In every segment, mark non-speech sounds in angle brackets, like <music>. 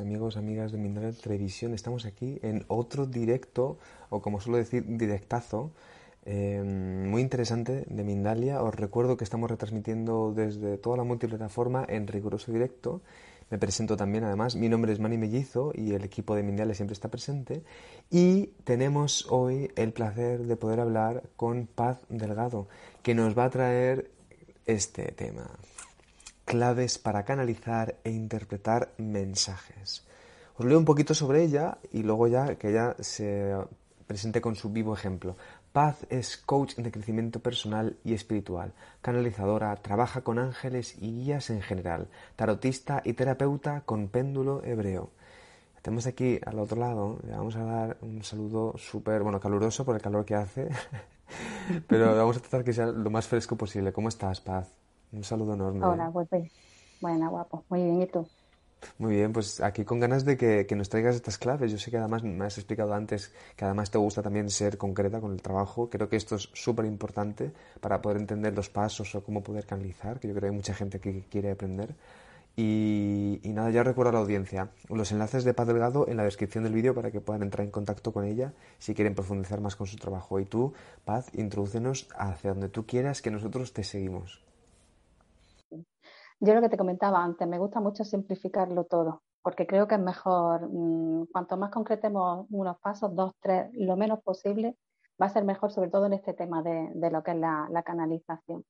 Amigos, amigas de Mindalia Televisión. Estamos aquí en otro directo, o como suelo decir, directazo, eh, muy interesante de Mindalia. Os recuerdo que estamos retransmitiendo desde toda la multiplataforma en riguroso directo. Me presento también, además, mi nombre es Mani Mellizo y el equipo de Mindalia siempre está presente. Y tenemos hoy el placer de poder hablar con Paz Delgado, que nos va a traer este tema claves para canalizar e interpretar mensajes. Os leo un poquito sobre ella y luego ya que ella se presente con su vivo ejemplo. Paz es coach de crecimiento personal y espiritual, canalizadora, trabaja con ángeles y guías en general, tarotista y terapeuta con péndulo hebreo. Tenemos aquí al otro lado, le vamos a dar un saludo súper, bueno, caluroso por el calor que hace, <laughs> pero vamos a tratar que sea lo más fresco posible. ¿Cómo estás, Paz? Un saludo enorme. Hola, pues Buena, guapo. Muy bien, ¿y tú? Muy bien, pues aquí con ganas de que, nos traigas estas claves. Yo sé que además me has explicado antes que además te gusta también ser concreta con el trabajo. Creo que esto es súper importante para poder entender los pasos o cómo poder canalizar, que yo creo que hay mucha gente que quiere aprender. Y, y nada, ya recuerdo a la audiencia los enlaces de Paz Delgado en la descripción del vídeo para que puedan entrar en contacto con ella si quieren profundizar más con su trabajo. Y tú, Paz, introdúcenos hacia donde tú quieras que nosotros te seguimos. Yo lo que te comentaba antes, me gusta mucho simplificarlo todo, porque creo que es mejor, mm, cuanto más concretemos unos pasos, dos, tres, lo menos posible, va a ser mejor, sobre todo en este tema de, lo que es la, canalización.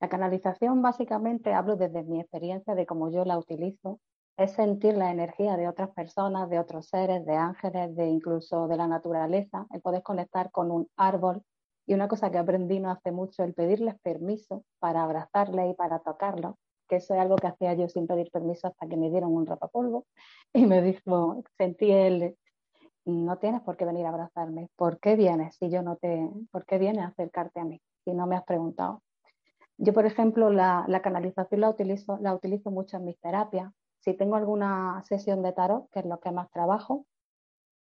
La canalización, básicamente, hablo desde mi experiencia de cómo yo la utilizo, es sentir la energía de otras personas, de otros seres, de ángeles, de incluso de la naturaleza, el poder conectar con un árbol. Y una cosa que aprendí no hace mucho, el pedirles permiso para abrazarle y para tocarlo que eso es algo que hacía yo sin pedir permiso hasta que me dieron un rapapolvo <laughs> y me dijo, sentí él, no tienes por qué venir a abrazarme, ¿por qué vienes si yo no te, por qué vienes a acercarte a mí si no me has preguntado? Yo, por ejemplo, la, canalización la utilizo, la utilizo mucho en mis terapias. Si tengo alguna sesión de tarot, que es lo que más trabajo,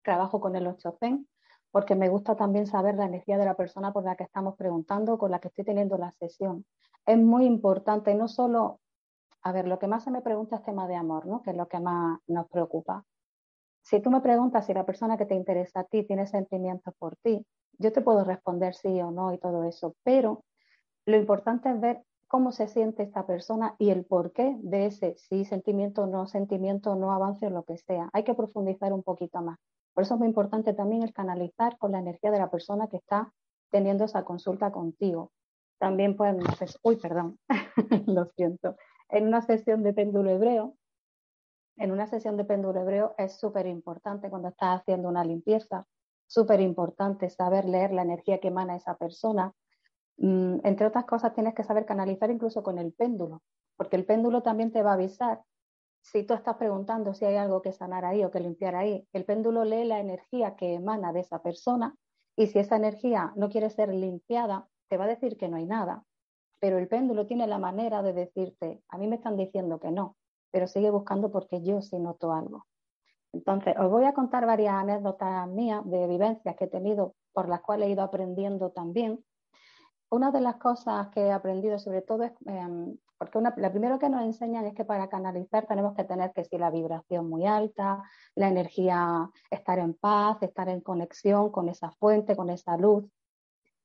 trabajo con el 8 Zen, porque me gusta también saber la energía de la persona por la que estamos preguntando, con la que estoy teniendo la sesión. Es muy importante no solo a ver, lo que más se me pregunta es tema de amor, ¿no? Que es lo que más nos preocupa. Si tú me preguntas si la persona que te interesa a ti tiene sentimientos por ti, yo te puedo responder sí o no y todo eso, pero lo importante es ver cómo se siente esta persona y el porqué de ese sí sentimiento, no sentimiento, no avance o lo que sea. Hay que profundizar un poquito más. Por eso es muy importante también el canalizar con la energía de la persona que está teniendo esa consulta contigo. También pueden hacer, uy, perdón, <laughs> lo siento en una sesión de péndulo hebreo, en una sesión de péndulo hebreo es súper importante cuando estás haciendo una limpieza, súper importante saber leer la energía que emana esa persona. Mm, entre otras cosas, tienes que saber canalizar incluso con el péndulo, porque el péndulo también te va a avisar si tú estás preguntando si hay algo que sanar ahí o que limpiar ahí. El péndulo lee la energía que emana de esa persona y si esa energía no quiere ser limpiada, te va a decir que no hay nada pero el péndulo tiene la manera de decirte, a mí me están diciendo que no, pero sigue buscando porque yo sí noto algo. Entonces, os voy a contar varias anécdotas mías de vivencias que he tenido por las cuales he ido aprendiendo también. Una de las cosas que he aprendido sobre todo es, em, porque una, lo primero que nos enseñan es que para canalizar tenemos que tener que si la vibración muy alta, la energía, estar en paz, estar en conexión con esa fuente, con esa luz.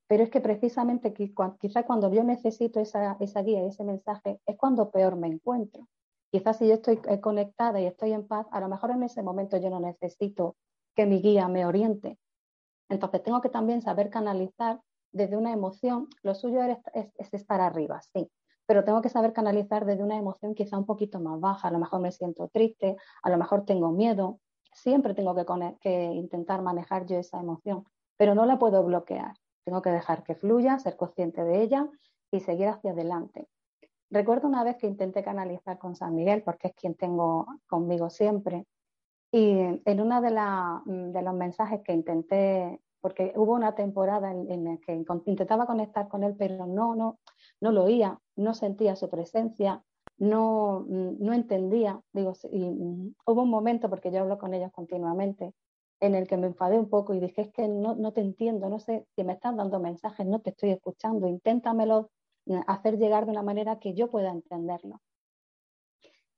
Pero es que precisamente quizá cuando yo necesito esa, esa guía ese mensaje es cuando peor me encuentro. Quizás si yo estoy eh, conectada y estoy en paz, a lo mejor en ese momento yo no necesito que mi guía me oriente. Entonces tengo que también saber canalizar desde una emoción. Lo suyo es, es, estar arriba, sí, pero tengo que saber canalizar desde una emoción quizá un poquito más baja. A lo mejor me siento triste, a lo mejor tengo miedo. Siempre tengo que, que intentar manejar yo esa emoción, pero no la puedo bloquear. Tengo que dejar que fluya, ser consciente de ella y seguir hacia adelante. Recuerdo una vez que intenté canalizar con San Miguel, porque es quien tengo conmigo siempre, y en uno de, de los mensajes que intenté, porque hubo una temporada en, la que intentaba conectar con él, pero no, no, no lo oía, no sentía su presencia, no, no entendía. Digo, y, mm, hubo un momento, porque yo hablo con ellos continuamente, en el que me enfadé un poco y dije, es que no, no te entiendo, no sé si me estás dando mensajes, no te estoy escuchando, inténtamelo mm, hacer llegar de una manera que yo pueda entenderlo.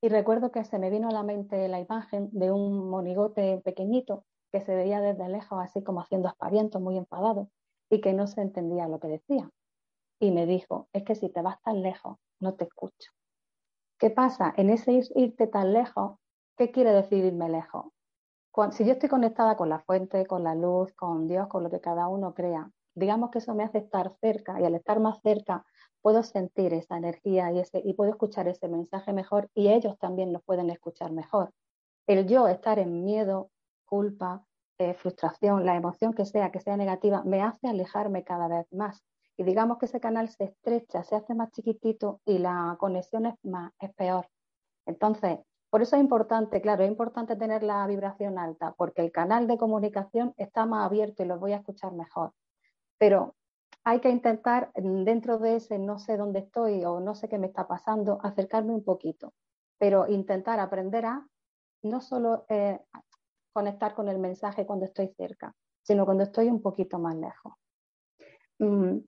Y recuerdo que se me vino a la mente la imagen de un monigote pequeñito que se veía desde lejos así como haciendo aspavientos, muy enfadado, y que no se entendía lo que decía. Y me dijo, es que si te vas tan lejos, no te escucho. ¿Qué pasa? En ese irte tan lejos, ¿qué quiere decir irme lejos? Si yo estoy conectada con la fuente, con la luz, con Dios, con lo que cada uno crea, digamos que eso me hace estar cerca y al estar más cerca puedo sentir esa energía y, y puedo escuchar ese mensaje mejor y ellos también lo pueden escuchar mejor. El yo estar en miedo, culpa, eh, frustración, la emoción que sea, que sea negativa, me hace alejarme cada vez más. Y digamos que ese canal se estrecha, se hace más chiquitito y la conexión es, más, es peor. Entonces, por eso es importante, claro, es importante tener la vibración alta, porque el canal de comunicación está más abierto y lo voy a escuchar mejor. Pero hay que intentar, dentro de ese no sé dónde estoy o no sé qué me está pasando, acercarme un poquito, pero intentar aprender a no solo eh, conectar con el mensaje cuando estoy cerca, sino cuando estoy un poquito más lejos. Mm,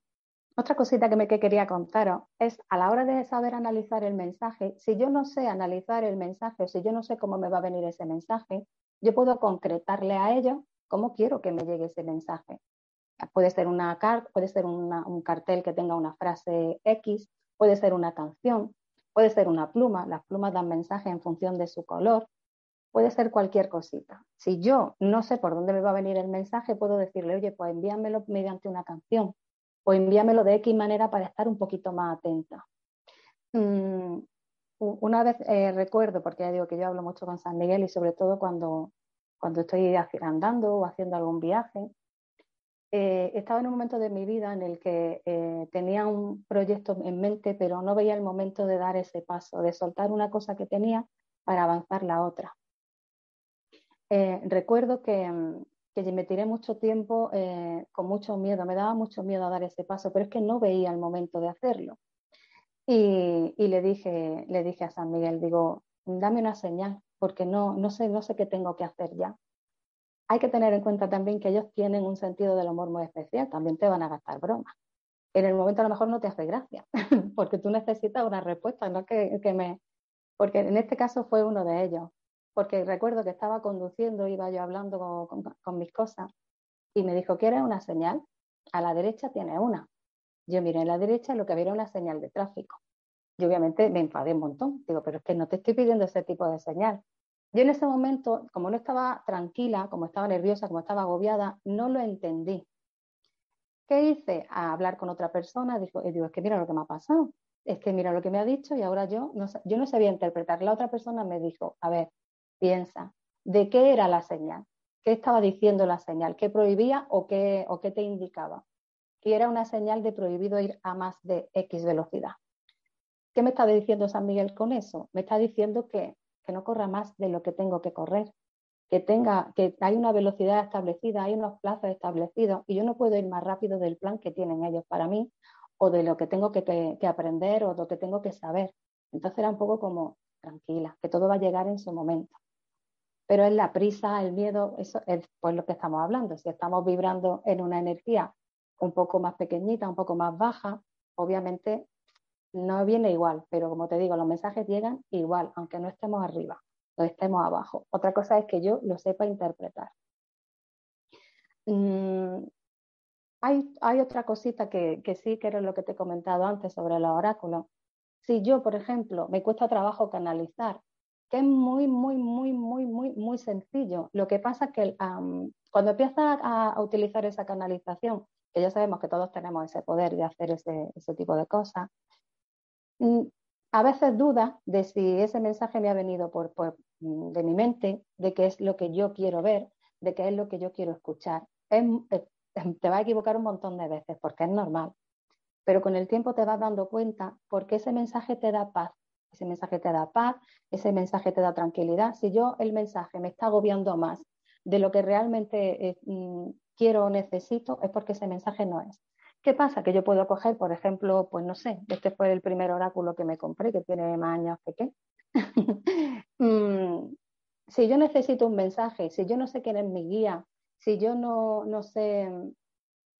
otra cosita que me quería contaros es a la hora de saber analizar el mensaje, si yo no sé analizar el mensaje o si yo no sé cómo me va a venir ese mensaje, yo puedo concretarle a ellos cómo quiero que me llegue ese mensaje. Puede ser, una puede ser un cartel que tenga una frase X, puede ser una canción, puede ser una pluma, las plumas dan mensaje en función de su color, puede ser cualquier cosita. Si yo no sé por dónde me va a venir el mensaje, puedo decirle, oye, pues envíamelo mediante una canción o envíamelo de X manera para estar un poquito más atenta. Mm, una vez eh, recuerdo, porque ya digo que yo hablo mucho con San Miguel y sobre todo cuando, cuando estoy andando o haciendo algún viaje, eh, estaba en un momento de mi vida en el que eh, tenía un proyecto en mente, pero no veía el momento de dar ese paso, de soltar una cosa que tenía para avanzar la otra. recuerdo que, mm, que me tiré mucho tiempo eh, con mucho miedo, me daba mucho miedo a dar ese paso, pero es que no veía el momento de hacerlo. Y, le, dije, le dije a San Miguel, digo, dame una señal, porque no, no, sé, no sé qué tengo que hacer ya. Hay que tener en cuenta también que ellos tienen un sentido del humor muy especial, también te van a gastar bromas. En el momento a lo mejor no te hace gracia, <laughs> porque tú necesitas una respuesta, no que, que me... Porque en este caso fue uno de ellos porque recuerdo que estaba conduciendo, iba yo hablando con, mis cosas y me dijo, ¿quieres una señal? A la derecha tiene una. Yo miré a la derecha y lo que había era una señal de tráfico. Yo obviamente me enfadé un montón. Digo, pero es que no te estoy pidiendo ese tipo de señal. Yo en ese momento, como no estaba tranquila, como estaba nerviosa, como estaba agobiada, no lo entendí. ¿Qué hice? A hablar con otra persona, digo, y digo, es que mira lo que me ha pasado, es que mira lo que me ha dicho y ahora yo no, yo no sabía interpretar. La otra persona me dijo, a ver, piensa, ¿de qué era la señal? ¿Qué estaba diciendo la señal? ¿Qué prohibía o qué, o qué te indicaba? Y era una señal de prohibido ir a más de X velocidad. ¿Qué me está diciendo San Miguel con eso? Me está diciendo que, que no corra más de lo que tengo que correr, que tenga, que hay una velocidad establecida, hay unos plazos establecidos y yo no puedo ir más rápido del plan que tienen ellos para mí o de lo que tengo que, que, aprender o de lo que tengo que saber. Entonces era un poco como tranquila, que todo va a llegar en su momento pero es la prisa, el miedo, eso es pues lo que estamos hablando. Si estamos vibrando en una energía un poco más pequeñita, un poco más baja, obviamente no viene igual, pero como te digo, los mensajes llegan igual, aunque no estemos arriba o estemos abajo. Otra cosa es que yo lo sepa interpretar. Mm, hay, otra cosita que, que sí, que era lo que te he comentado antes sobre los oráculos. Si yo, por ejemplo, me cuesta trabajo canalizar que es muy, muy, muy, muy, muy, muy sencillo. Lo que pasa es que cuando empiezas a, utilizar esa canalización, que ya sabemos que todos tenemos ese poder de hacer ese, tipo de cosas, mm, a veces dudas de si ese mensaje me ha venido por, mm, de mi mente, de qué es lo que yo quiero ver, de qué es lo que yo quiero escuchar. te va a equivocar un montón de veces porque es normal, pero con el tiempo te vas dando cuenta porque ese mensaje te da paz, ese mensaje te da paz, ese mensaje te da tranquilidad. Si yo el mensaje me está agobiando más de lo que realmente eh, mm, quiero o necesito, es porque ese mensaje no es. ¿Qué pasa? Que yo puedo coger, por ejemplo, pues no sé, este fue el primer oráculo que me compré, que tiene más años que qué. <laughs> Mm, si yo necesito un mensaje, si yo no sé quién es mi guía, si yo no, no sé,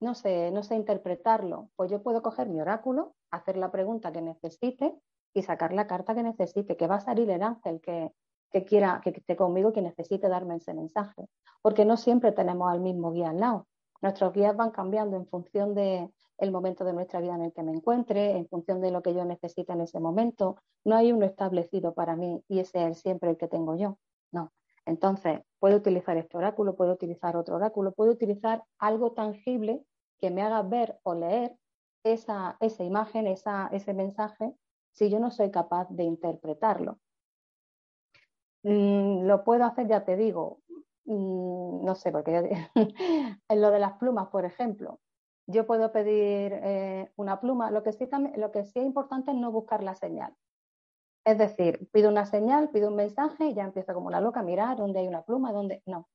no sé, no sé interpretarlo, pues yo puedo coger mi oráculo, hacer la pregunta que necesite y sacar la carta que necesite, que va a salir el ángel que, que quiera, que esté conmigo, que necesite darme ese mensaje. Porque no siempre tenemos al mismo guía al lado. Nuestros guías van cambiando en función del el momento de nuestra vida en el que me encuentre, en función de lo que yo necesite en ese momento. No hay uno establecido para mí y ese es siempre el que tengo yo. No. Entonces, puedo utilizar este oráculo, puedo utilizar otro oráculo, puedo utilizar algo tangible que me haga ver o leer esa, esa imagen, esa, ese mensaje, si yo no soy capaz de interpretarlo. Mm, lo puedo hacer, ya te digo, mm, no sé, porque <laughs> en lo de las plumas, por ejemplo, yo puedo pedir eh, una pluma. Lo que, sí, lo que sí es importante es no buscar la señal. Es decir, pido una señal, pido un mensaje y ya empiezo como la loca a mirar dónde hay una pluma, dónde. No.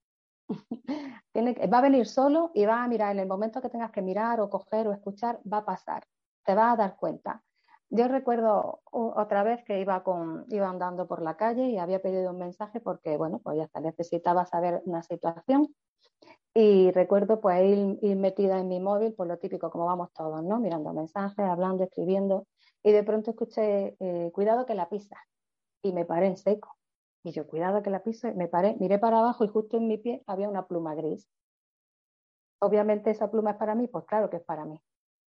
<laughs> Tiene va a venir solo y va a mirar en el momento que tengas que mirar o coger o escuchar, va a pasar. Te vas a dar cuenta. Yo recuerdo otra vez que iba, con, iba andando por la calle y había pedido un mensaje porque, bueno, pues ya necesitaba saber una situación. Y recuerdo pues ir, metida en mi móvil, por lo típico, como vamos todos, ¿no? Mirando mensajes, hablando, escribiendo. Y de pronto escuché, eh, cuidado que la pisa. Y me paré en seco. Y yo, cuidado que la pise, me paré, miré para abajo y justo en mi pie había una pluma gris. Obviamente esa pluma es para mí, pues claro que es para mí.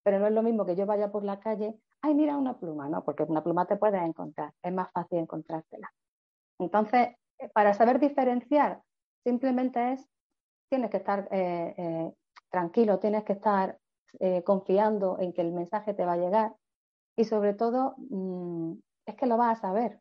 Pero no es lo mismo que yo vaya por la calle ay, mira una pluma, ¿no? Porque una pluma te puedes encontrar, es más fácil encontrártela. Entonces, eh, para saber diferenciar, simplemente es, tienes que estar eh, eh, tranquilo, tienes que estar confiando en que el mensaje te va a llegar y sobre todo mm, es que lo vas a saber,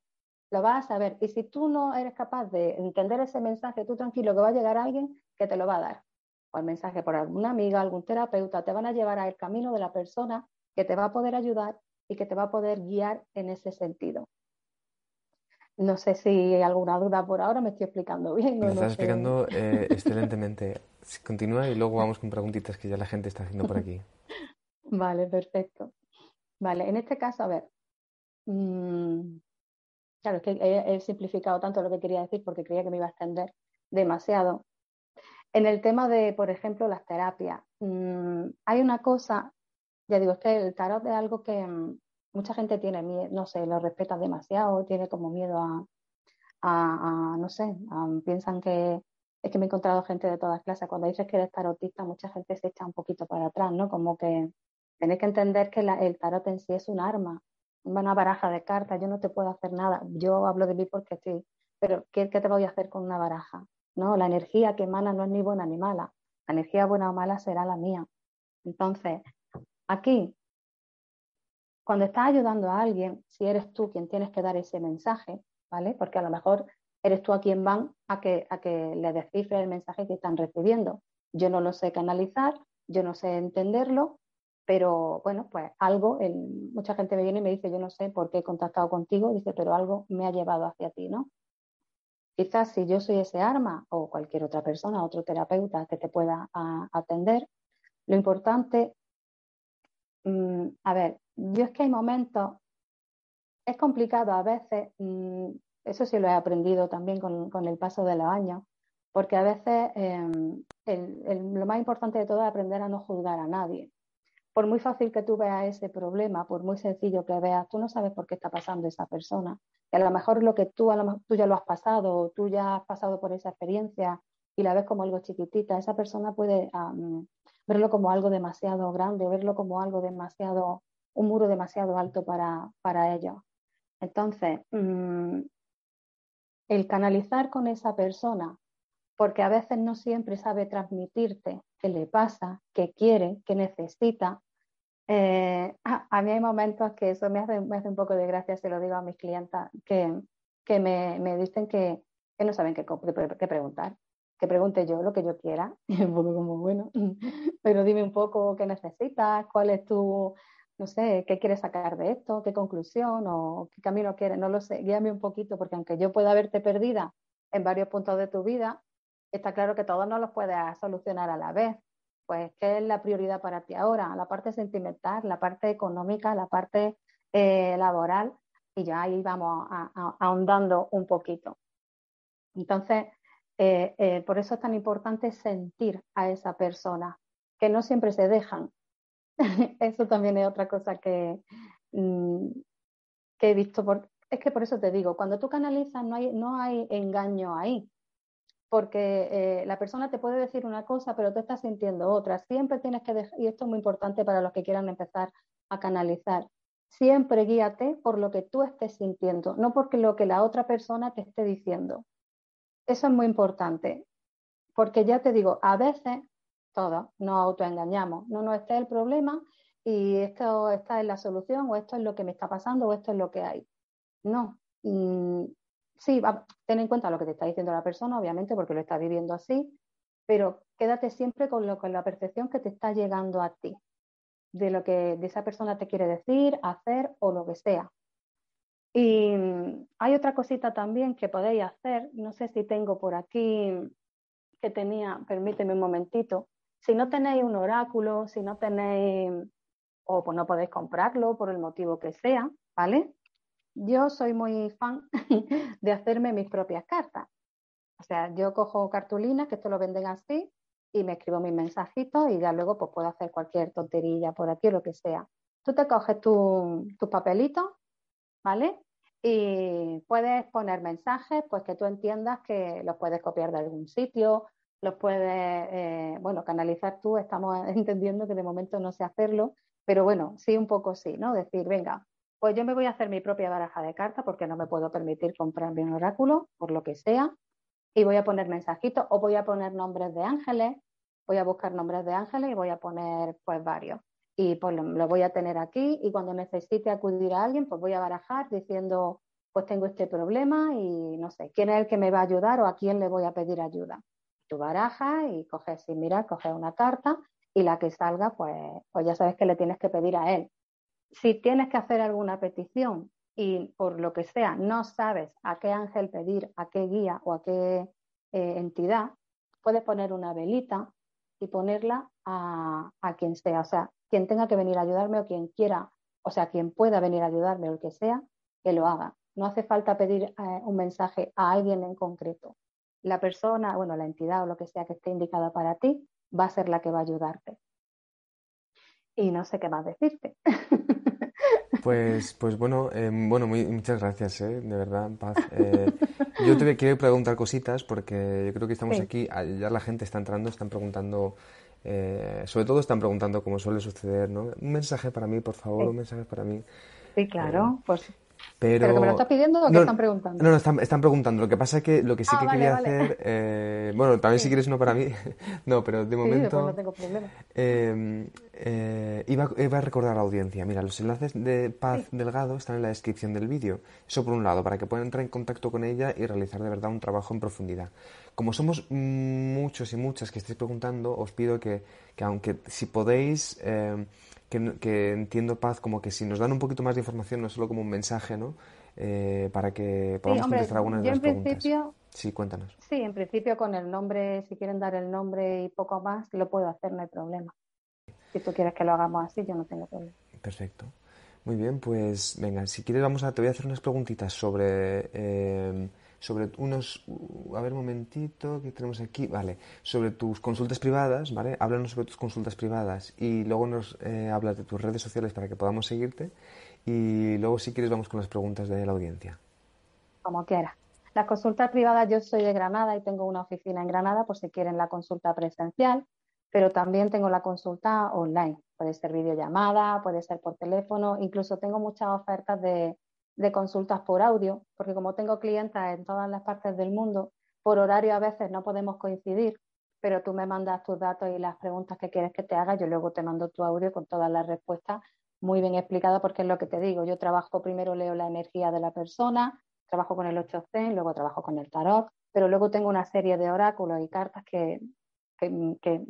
lo vas a saber. Y si tú no eres capaz de entender ese mensaje, tú tranquilo que va a llegar alguien que te lo va a dar. O el mensaje por alguna amiga, algún terapeuta, te van a llevar al camino de la persona que te va a poder ayudar y que te va a poder guiar en ese sentido. No sé si hay alguna duda por ahora, me estoy explicando bien. Me estás explicando eh, <laughs> excelentemente. Continúa y luego vamos con preguntitas que ya la gente está haciendo por aquí. vale, perfecto. Vale, en este caso, a ver. Mm, claro, es que he, simplificado tanto lo que quería decir porque creía que me iba a extender demasiado. En el tema de, por ejemplo, las terapias, mm, hay una cosa ya digo, es que el tarot es algo que mm, mucha gente tiene miedo, no sé, lo respeta demasiado, tiene como miedo a, no sé, piensan que es que me he encontrado gente de todas clases. Cuando dices que eres tarotista, mucha gente se echa un poquito para atrás, ¿no? Como que tenéis que entender que el tarot en sí es un arma, una baraja de cartas, yo no te puedo hacer nada. Yo hablo de mí porque sí, pero ¿qué, ¿qué, te voy a hacer con una baraja? ¿No? La energía que emana no es ni buena ni mala. La energía buena o mala será la mía. Entonces, Aquí, cuando estás ayudando a alguien, si eres tú quien tienes que dar ese mensaje, ¿vale? Porque a lo mejor eres tú a quien van a que, a que le descifre el mensaje que están recibiendo. Yo no lo sé canalizar, yo no sé entenderlo, pero bueno, pues algo, mucha gente me viene y me dice, yo no sé por qué he contactado contigo, dice, pero algo me ha llevado hacia ti, ¿no? Quizás si yo soy ese arma o cualquier otra persona, otro terapeuta que te pueda atender, lo importante Mm, a ver, yo es que hay momentos, es complicado a veces, mm, eso sí lo he aprendido también con, el paso de los años, porque a veces em, lo más importante de todo es aprender a no juzgar a nadie. Por muy fácil que tú veas ese problema, por muy sencillo que veas, tú no sabes por qué está pasando esa persona. Y a lo mejor lo que tú, a lo tú ya lo has pasado, o tú ya has pasado por esa experiencia y la ves como algo chiquitita, esa persona puede verlo como algo demasiado grande, verlo como algo demasiado, un muro demasiado alto para, para ellos. Entonces, mm, el canalizar con esa persona, porque a veces no siempre sabe transmitirte qué le pasa, qué quiere, qué necesita. Eh, <laughs> a, mí hay momentos que eso me hace, me hace un poco de gracia, se lo digo a mis clientas, que, que me, dicen que, que no saben qué, qué preguntar que pregunte yo lo que yo quiera. <laughs> Un poco como, bueno, <laughs> pero dime un poco qué necesitas, cuál es tu, no sé, qué quieres sacar de esto, qué conclusión o qué camino quieres, no lo sé, guíame un poquito, porque aunque yo pueda verte perdida en varios puntos de tu vida, está claro que todos no los puedes solucionar a la vez. Pues, ¿qué es la prioridad para ti ahora? La parte sentimental, la parte económica, la parte eh, laboral, y ya ahí vamos ahondando un poquito. Entonces, eh, eh, por eso es tan importante sentir a esa persona, que no siempre se dejan. <laughs> eso también es otra cosa que, mm, he visto, es que por eso te digo, cuando tú canalizas no hay, engaño ahí, porque eh, la persona te puede decir una cosa, pero tú estás sintiendo otra. Siempre tienes que y esto es muy importante para los que quieran empezar a canalizar, siempre guíate por lo que tú estés sintiendo, no porque lo que la otra persona te esté diciendo. Eso es muy importante, porque ya te digo, a veces todos nos autoengañamos, no, no, este es el problema y esto esta es la solución o esto es lo que me está pasando o esto es lo que hay. No, sí, ten en cuenta lo que te está diciendo la persona, obviamente, porque lo está viviendo así, pero quédate siempre con, lo, con la percepción que te está llegando a ti, de lo que de esa persona te quiere decir, hacer o lo que sea. Y mm, hay otra cosita también que podéis hacer, no sé si tengo por aquí que tenía, permíteme un momentito, si no tenéis un oráculo, si no tenéis o pues no podéis comprarlo por el motivo que sea, ¿vale? Yo soy muy fan <laughs> de hacerme mis propias cartas. O sea, yo cojo cartulinas, que esto lo venden así, y me escribo mis mensajitos y ya luego pues puedo hacer cualquier tonterilla por aquí o lo que sea. Tú te coges tus tu papelitos, ¿vale? Y puedes poner mensajes, pues que tú entiendas que los puedes copiar de algún sitio, los puedes, eh, bueno, canalizar tú, estamos <laughs> entendiendo que de momento no sé hacerlo, pero bueno, sí, un poco sí, ¿no? Decir, venga, pues yo me voy a hacer mi propia baraja de cartas porque no me puedo permitir comprarme un oráculo, por lo que sea, y voy a poner mensajitos o voy a poner nombres de ángeles, voy a buscar nombres de ángeles y voy a poner pues varios. Y pues lo, voy a tener aquí y cuando necesite acudir a alguien, pues voy a barajar diciendo, pues tengo este problema y no sé, quién es el que me va a ayudar o a quién le voy a pedir ayuda. Tú barajas y coges sin mirar, coges una carta y la que salga, pues, pues ya sabes que le tienes que pedir a él si tienes que hacer alguna petición y por lo que sea no sabes a qué ángel pedir, a qué guía o a qué eh, entidad, puedes poner una velita y ponerla a, quien sea, o sea, quien tenga que venir a ayudarme o quien quiera, o sea, quien pueda venir a ayudarme o el que sea, que lo haga. No hace falta pedir eh, un mensaje a alguien en concreto. La persona, bueno, la entidad o lo que sea que esté indicada para ti, va a ser la que va a ayudarte. Y no sé qué más decirte. <laughs> Pues, pues bueno, eh, bueno, muchas gracias, eh, de verdad, Paz. Eh, yo te quiero preguntar cositas porque yo creo que estamos aquí, ya la gente está entrando, están preguntando, sobre todo están preguntando cómo suele suceder, ¿no? Un mensaje para mí, por favor, un mensaje para mí. Sí, claro, pues pero, que me lo estás pidiendo o qué están preguntando? No, no, están, preguntando. Lo que pasa es que lo que sí ah, que quería hacer, eh, bueno, también si quieres uno para mí, <laughs> no, pero de momento no tengo problema. Eh, eh, iba, iba, a recordar a la audiencia, mira, los enlaces de Paz Delgado están en la descripción del vídeo. Eso por un lado, para que puedan entrar en contacto con ella y realizar de verdad un trabajo en profundidad. Como somos muchos y muchas que estéis preguntando, os pido que, que aunque si podéis que, entiendo, Paz, como que si nos dan un poquito más de información, no solo como un mensaje, ¿no? Eh, para que podamos contestar algunas de las preguntas. Sí, cuéntanos. Sí, en principio con el nombre, si quieren dar el nombre y poco más, lo puedo hacer, no hay problema. Si tú quieres que lo hagamos así, yo no tengo problema. Perfecto. Muy bien, pues venga, si quieres vamos a, te voy a hacer unas preguntitas sobre eh, sobre unos, a ver un momentito, que tenemos aquí? Vale, sobre tus consultas privadas, ¿vale? Háblanos sobre tus consultas privadas y luego nos eh, hablas de tus redes sociales para que podamos seguirte y luego si quieres vamos con las preguntas de la audiencia. Como quiera. Las consultas privadas, yo soy de Granada y tengo una oficina en Granada por si quieren la consulta presencial, pero también tengo la consulta online. Puede ser videollamada, puede ser por teléfono, incluso tengo muchas ofertas de, de consultas por audio, porque como tengo clientas en todas las partes del mundo, por horario a veces no podemos coincidir, pero tú me mandas tus datos y las preguntas que quieres que te haga, yo luego te mando tu audio con todas las respuestas muy bien explicadas, porque es lo que te digo, yo trabajo primero, leo la energía de la persona, trabajo con el 8C, luego trabajo con el tarot, pero luego tengo una serie de oráculos y cartas que, que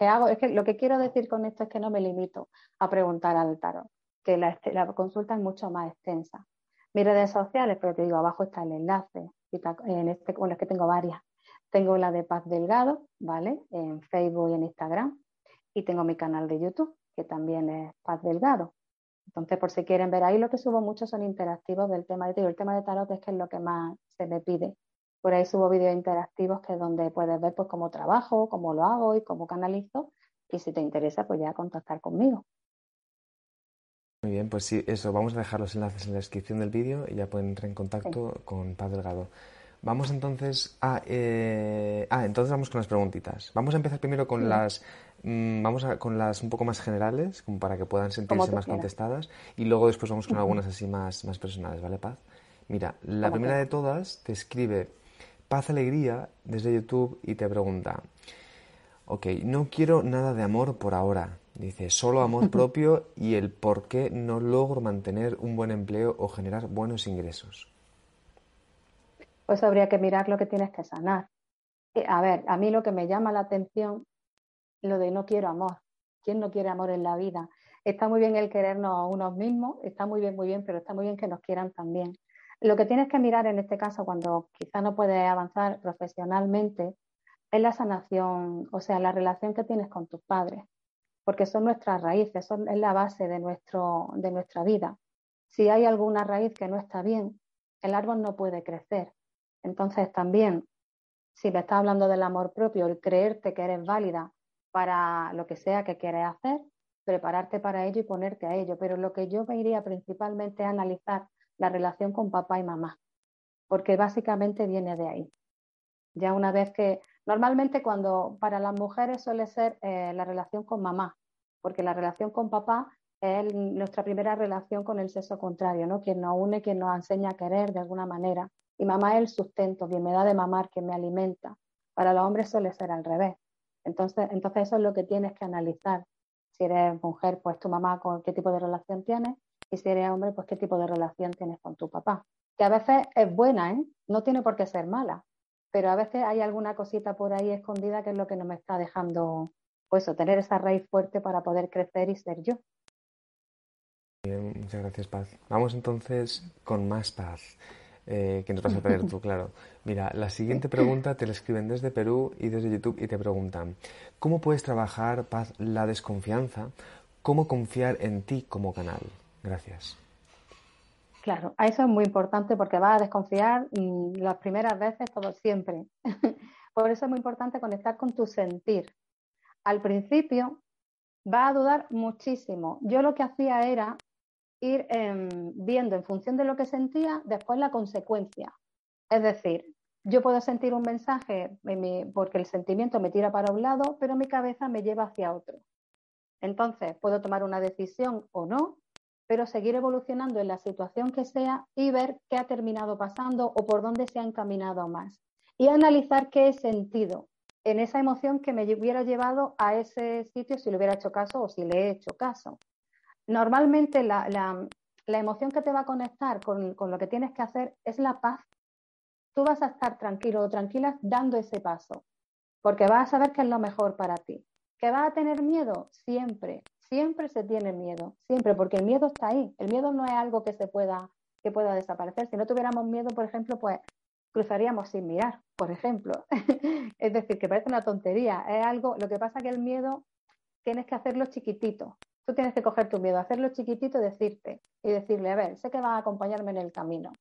hago. Es que lo que quiero decir con esto es que no me limito a preguntar al tarot que la, consulta es mucho más extensa. Mis redes sociales, pero te digo, abajo está el enlace, en este, bueno, es que tengo varias. Tengo la de Paz Delgado, ¿vale? En Facebook y en Instagram. Y tengo mi canal de YouTube, que también es Paz Delgado. Entonces, por si quieren ver ahí, lo que subo mucho son interactivos del tema de El tema de tarot es que es lo que más se me pide. Por ahí subo vídeos interactivos que es donde puedes ver pues cómo trabajo, cómo lo hago y cómo canalizo. Y si te interesa, pues ya contactar conmigo. Muy bien. Pues sí, eso, vamos a dejar los enlaces en la descripción del vídeo y ya pueden entrar en contacto con Paz Delgado. Vamos entonces a... Eh, ah, entonces vamos con las preguntitas. Vamos a empezar primero con las... Mm, vamos a, con las un poco más generales, como para que puedan sentirse más contestadas, y luego después vamos con algunas así más, más personales, ¿vale, Paz? Mira, la primera de todas te escribe Paz Alegría desde YouTube y te pregunta, ok, no quiero nada de amor por ahora, dice, solo amor <laughs> propio y el por qué no logro mantener un buen empleo o generar buenos ingresos. Pues habría que mirar lo que tienes que sanar. Eh, a ver, a mí lo que me llama la atención, lo de no quiero amor. ¿Quién no quiere amor en la vida? Está muy bien el querernos a unos mismos, está muy bien, muy bien, pero está muy bien que nos quieran también. Lo que tienes que mirar en este caso, cuando quizá no puedes avanzar profesionalmente, es la sanación, o sea, la relación que tienes con tus padres, porque son nuestras raíces, son, es la base de, nuestro, de nuestra vida. Si hay alguna raíz que no está bien, el árbol no puede crecer. Entonces también, si me estás hablando del amor propio, el creerte que eres válida para lo que sea que quieres hacer, prepararte para ello y ponerte a ello. Pero lo que yo me iría principalmente a analizar la relación con papá y mamá, porque básicamente viene de ahí. Ya una vez que, normalmente cuando para las mujeres suele ser eh, la relación con mamá, porque la relación con papá es nuestra primera relación con el sexo contrario, ¿no? Quien nos une, quien nos enseña a querer de alguna manera. Y mamá es el sustento, quien me da de mamar, quien me alimenta. Para los hombres suele ser al revés. Entonces, entonces eso es lo que tienes que analizar. Si eres mujer, pues tu mamá con qué tipo de relación tienes. Y si eres hombre, pues qué tipo de relación tienes con tu papá. Que a veces es buena, ¿eh? No tiene por qué ser mala. Pero a veces hay alguna cosita por ahí escondida que es lo que no me está dejando, pues, tener esa raíz fuerte para poder crecer y ser yo. Bien, muchas gracias, Paz. Vamos entonces con más paz eh, que nos vas a perder tú, claro. Mira, la siguiente pregunta te la escriben desde Perú y desde YouTube y te preguntan, ¿cómo puedes trabajar, Paz, la desconfianza? ¿Cómo confiar en ti como canal? Gracias. Claro, eso es muy importante porque vas a desconfiar las primeras veces, todo siempre. <laughs> Por eso es muy importante conectar con tu sentir. Al principio va a dudar muchísimo. Yo lo que hacía era ir em, viendo en función de lo que sentía después la consecuencia. Es decir, yo puedo sentir un mensaje porque el sentimiento me tira para un lado, pero mi cabeza me lleva hacia otro. Entonces, puedo tomar una decisión o no, pero seguir evolucionando en la situación que sea y ver qué ha terminado pasando o por dónde se ha encaminado más. Y analizar qué he sentido en esa emoción que me hubiera llevado a ese sitio si le hubiera hecho caso o si le he hecho caso normalmente la, emoción que te va a conectar con, lo que tienes que hacer es la paz. Tú vas a estar tranquilo o tranquila dando ese paso, porque vas a saber que es lo mejor para ti. ¿Que vas a tener miedo? Siempre, siempre se tiene miedo, siempre, porque el miedo está ahí. El miedo no es algo que se pueda, que pueda desaparecer. Si no tuviéramos miedo, por ejemplo, pues cruzaríamos sin mirar, por ejemplo. <laughs> es decir, que parece una tontería. Es algo, lo que pasa que el miedo tienes que hacerlo chiquitito. Tú tienes que coger tu miedo, hacerlo chiquitito y decirte, y decirle, a ver, sé que vas a acompañarme en el camino,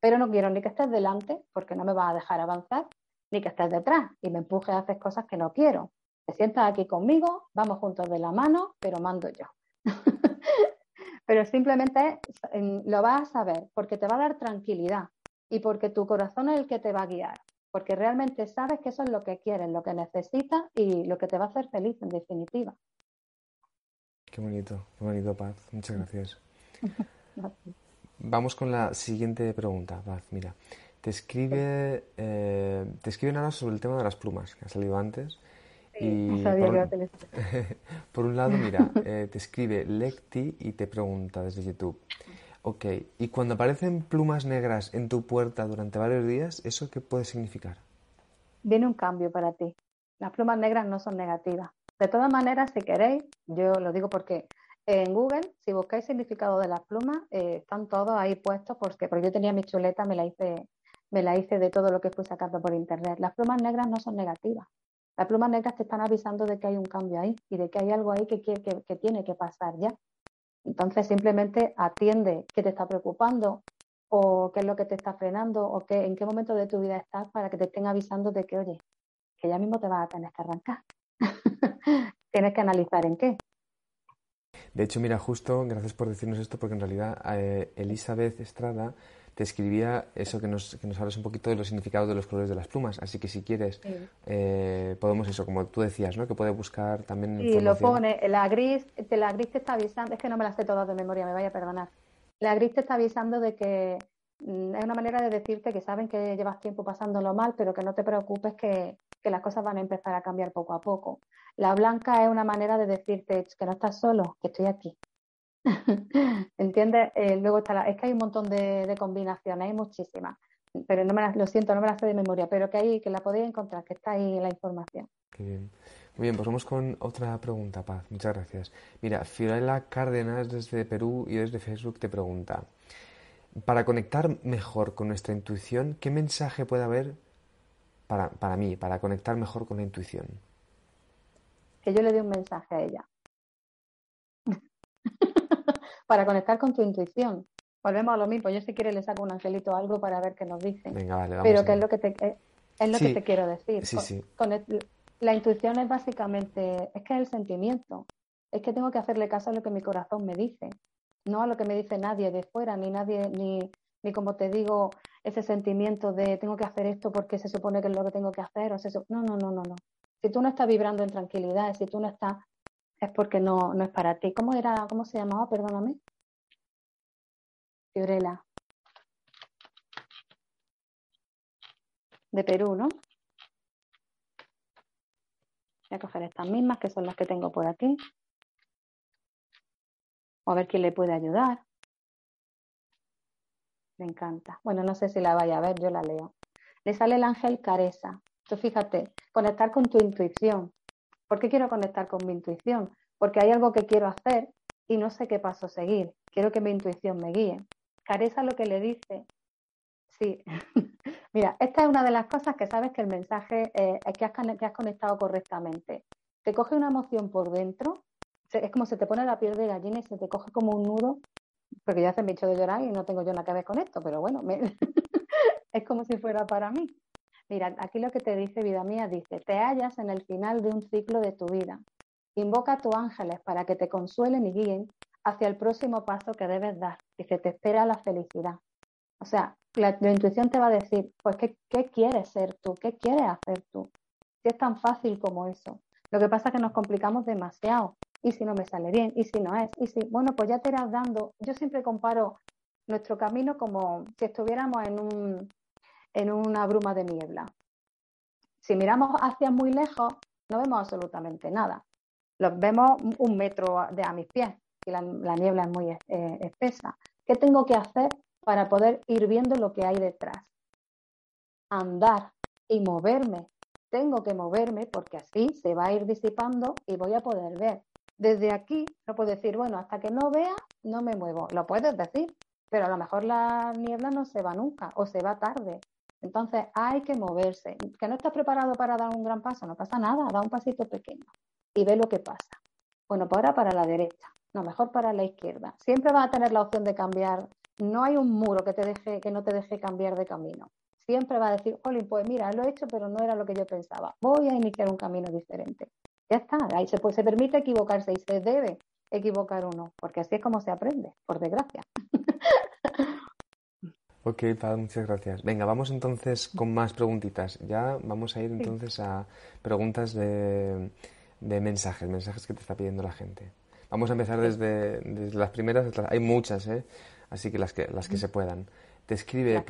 pero no quiero ni que estés delante, porque no me vas a dejar avanzar, ni que estés detrás y me empujes a hacer cosas que no quiero. Te sientas aquí conmigo, vamos juntos de la mano, pero mando yo. <laughs> pero simplemente lo vas a saber porque te va a dar tranquilidad y porque tu corazón es el que te va a guiar, porque realmente sabes que eso es lo que quieres, lo que necesitas y lo que te va a hacer feliz en definitiva. Qué bonito, qué bonito, Paz. Muchas gracias. <laughs> Vamos con la siguiente pregunta, Paz. Mira, te escribe, eh, te escribe nada sobre el tema de las plumas, que ha salido antes. Y <laughs> por, un, lado, mira, eh, te escribe Lecti y te pregunta desde YouTube. Ok, y cuando aparecen plumas negras en tu puerta durante varios días, ¿eso qué puede significar? Viene un cambio para ti. Las plumas negras no son negativas. De todas maneras, si queréis, yo lo digo porque en Google, si buscáis significado de las plumas, eh, están todos ahí puestos porque, porque yo tenía mi chuleta, me la hice, me la hice de todo lo que fui sacando por internet. Las plumas negras no son negativas. Las plumas negras te están avisando de que hay un cambio ahí y de que hay algo ahí que, tiene que pasar ya. Entonces simplemente atiende qué te está preocupando o qué es lo que te está frenando o qué, en qué momento de tu vida estás para que te estén avisando de que, oye, que ya mismo te vas a tener que arrancar. <laughs> Tienes que analizar en qué. De hecho, mira, justo, gracias por decirnos esto, porque en realidad eh, Elizabeth Estrada te escribía eso que nos, que nos hablas un poquito de los significados de los colores de las plumas. Así que si quieres, eh, podemos eso, como tú decías, ¿no? Que puede buscar también. Sí, lo pone. La gris, la gris te está avisando, es que no me la sé todas de memoria, me vaya a perdonar. La gris te está avisando de que mm, es una manera de decirte que saben que llevas tiempo pasándolo mal, pero que no te preocupes que, que las cosas van a empezar a cambiar poco a poco. La blanca es una manera de decirte que no estás solo, que estoy aquí, <laughs> ¿Entiendes? Eh, luego está la, es que hay un montón de, combinaciones, hay muchísimas, pero no me lo siento, no me las sé de memoria, pero que ahí que la podéis encontrar, que está ahí la información. Qué bien. Muy bien, pues vamos con otra pregunta, Paz. Muchas gracias. Mira, Fiorella Cárdenas desde Perú y desde Facebook te pregunta, para conectar mejor con nuestra intuición, ¿qué mensaje puede haber para, para mí, para conectar mejor con la intuición? Que yo le dé un mensaje a ella para conectar con tu intuición. Volvemos a lo mismo. Yo si quiere le saco un angelito algo para ver qué nos dice. Venga, vale, vamos Pero que es lo que te, eh, es lo que te quiero decir. Sí, sí. la intuición es básicamente, es que es el sentimiento. Es que tengo que hacerle caso a lo que mi corazón me dice, no a lo que me dice nadie de fuera, ni nadie, ni, ni como te digo, ese sentimiento de tengo que hacer esto porque se supone que es lo que tengo que hacer. O no, no, no, no, no. Si tú no estás vibrando en tranquilidad, si tú no estás es porque no, no es para ti. ¿Cómo era, cómo se llamaba? Perdóname. Fiorella. De Perú, ¿no? Voy a coger estas mismas, que son las que tengo por aquí. O a ver quién le puede ayudar. Me encanta. Bueno, no sé si la vaya a ver, yo la leo. Le sale el ángel Caresa. Tú fíjate, conectar con tu intuición. ¿Por qué quiero conectar con mi intuición? Porque hay algo que quiero hacer y no sé qué paso seguir. Quiero que mi intuición me guíe. Caresa lo que le dice. Sí, <laughs> mira, esta es una de las cosas que sabes que el mensaje eh, es que has, has conectado correctamente. Te coge una emoción por dentro, es como se te pone la piel de gallina y se te coge como un nudo, porque ya se me hecho de llorar y no tengo yo nada que ver con esto, pero bueno, <laughs> es como si fuera para mí. Mira, aquí lo que te dice vida mía, dice, te hallas en el final de un ciclo de tu vida. Invoca a tus ángeles para que te consuelen y guíen hacia el próximo paso que debes dar, se te espera la felicidad. O sea, la, intuición te va a decir, pues, ¿qué, ¿qué, quieres ser tú? ¿Qué quieres hacer tú? Si es tan fácil como eso. Lo que pasa es que nos complicamos demasiado. ¿Y si no me sale bien? ¿Y si no es? ¿Y si, bueno, pues ya te irás dando. Yo siempre comparo nuestro camino como si estuviéramos en un, en una bruma de niebla. Si miramos hacia muy lejos, no vemos absolutamente nada. Los vemos un metro de a mis pies y la, niebla es muy eh, espesa. ¿Qué tengo que hacer para poder ir viendo lo que hay detrás? Andar y moverme. Tengo que moverme porque así se va a ir disipando y voy a poder ver. Desde aquí no puedo decir, bueno, hasta que no vea, no me muevo. Lo puedes decir, pero a lo mejor la niebla no se va nunca o se va tarde. Entonces hay que moverse. Que no estás preparado para dar un gran paso, no pasa nada, da un pasito pequeño y ve lo que pasa. Bueno, pues ahora para la derecha, no, mejor para la izquierda. Siempre vas a tener la opción de cambiar. No hay un muro que, te deje, que no te deje cambiar de camino. Siempre va a decir, Jolín, pues mira, lo he hecho, pero no era lo que yo pensaba. Voy a iniciar un camino diferente. Ya está, ahí se, pues, se permite equivocarse y se debe equivocar uno, porque así es como se aprende, por desgracia. <laughs> Ok, Paz, muchas gracias. Venga, vamos entonces con más preguntitas. Ya vamos a ir entonces a preguntas de, mensajes, mensajes que te está pidiendo la gente. Vamos a empezar desde, las primeras, hay muchas, ¿eh? así que las que, las que se puedan. Te escribe,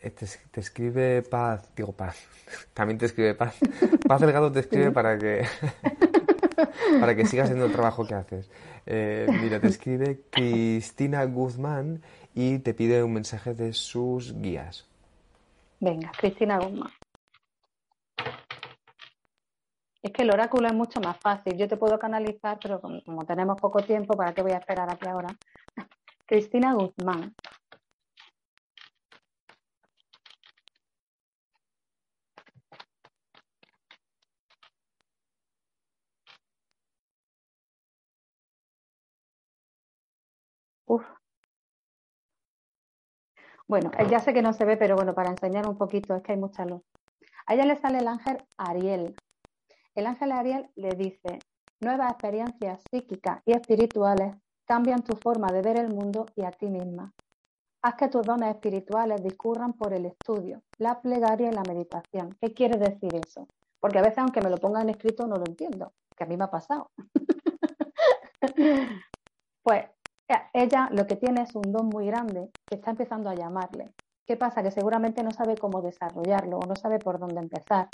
eh, te, escribe Paz, digo Paz, <laughs> también te escribe Paz. Paz Delgado te escribe para que <laughs> para que sigas haciendo el trabajo que haces. Eh, mira, te escribe Cristina Guzmán y te pide un mensaje de sus guías. Venga, Cristina Guzmán. Es que el oráculo es mucho más fácil. Yo te puedo canalizar, pero como, tenemos poco tiempo, ¿para qué voy a esperar aquí ahora? <laughs> Cristina Guzmán. Uf, bueno, ya sé que no se ve, pero bueno, para enseñar un poquito, es que hay mucha luz. A ella le sale el ángel Ariel. El ángel Ariel le dice, nuevas experiencias psíquicas y espirituales cambian tu forma de ver el mundo y a ti misma. Haz que tus dones espirituales discurran por el estudio, la plegaria y la meditación. ¿Qué quiere decir eso? Porque a veces, aunque me lo pongan escrito, no lo entiendo, que a mí me ha pasado. <laughs> pues ella lo que tiene es un don muy grande que está empezando a llamarle. ¿Qué pasa? Que seguramente no sabe cómo desarrollarlo o no sabe por dónde empezar.